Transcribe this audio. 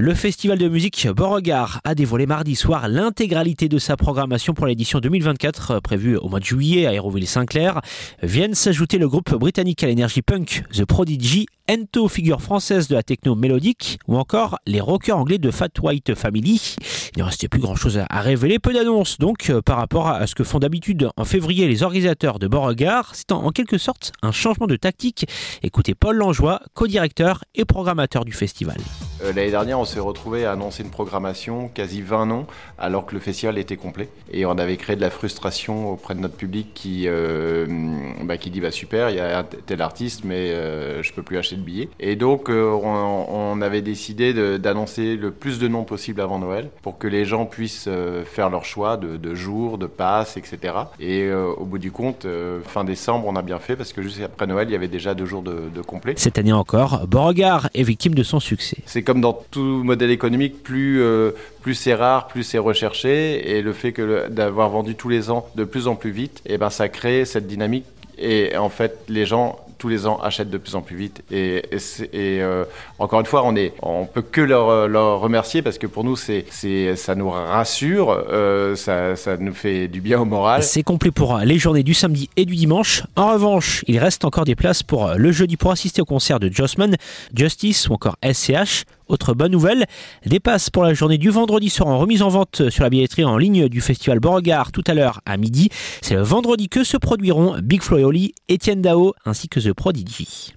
Le festival de musique Beauregard a dévoilé mardi soir l'intégralité de sa programmation pour l'édition 2024 prévue au mois de juillet à Aéroville-Saint-Clair. Viennent s'ajouter le groupe britannique à l'énergie punk The Prodigy, Ento, figure française de la techno mélodique, ou encore les rockers anglais de Fat White Family. Il ne restait plus grand chose à révéler, peu d'annonces donc par rapport à ce que font d'habitude en février les organisateurs de Beauregard. C'est en quelque sorte un changement de tactique. Écoutez Paul Langeois, co-directeur et programmateur du festival. Euh, l'année dernière, on s'est retrouvé à annoncer une programmation quasi 20 noms, alors que le festival était complet. Et on avait créé de la frustration auprès de notre public qui, euh, bah, qui dit bah super, il y a tel artiste, mais euh, je peux plus acheter de billets. Et donc, euh, on, on, avait décidé d'annoncer le plus de noms possible avant Noël, pour que les gens puissent euh, faire leur choix de, de jours, de passes, etc. Et au bout du compte, fin décembre, on a bien fait parce que juste après Noël, il y avait déjà deux jours de, de complet. Cette année encore, Beauregard est victime de son succès. C'est comme dans tout modèle économique, plus, euh, plus c'est rare, plus c'est recherché. Et le fait que d'avoir vendu tous les ans de plus en plus vite, et eh ben, ça crée cette dynamique. Et en fait, les gens tous les ans achètent de plus en plus vite. Et, euh, encore une fois, on est, on peut que leur, leur remercier parce que pour nous, c'est, ça nous rassure, euh, ça, ça nous fait du bien au moral. C'est complet pour les journées du samedi et du dimanche. En revanche, il reste encore des places pour le jeudi pour assister au concert de Jossman, Justice ou encore SCH. Autre bonne nouvelle, des passes pour la journée du vendredi seront remises en vente sur la billetterie en ligne du festival Beauregard tout à l'heure à midi. C'est le vendredi que se produiront Big Flo Dao ainsi que The Prodigy.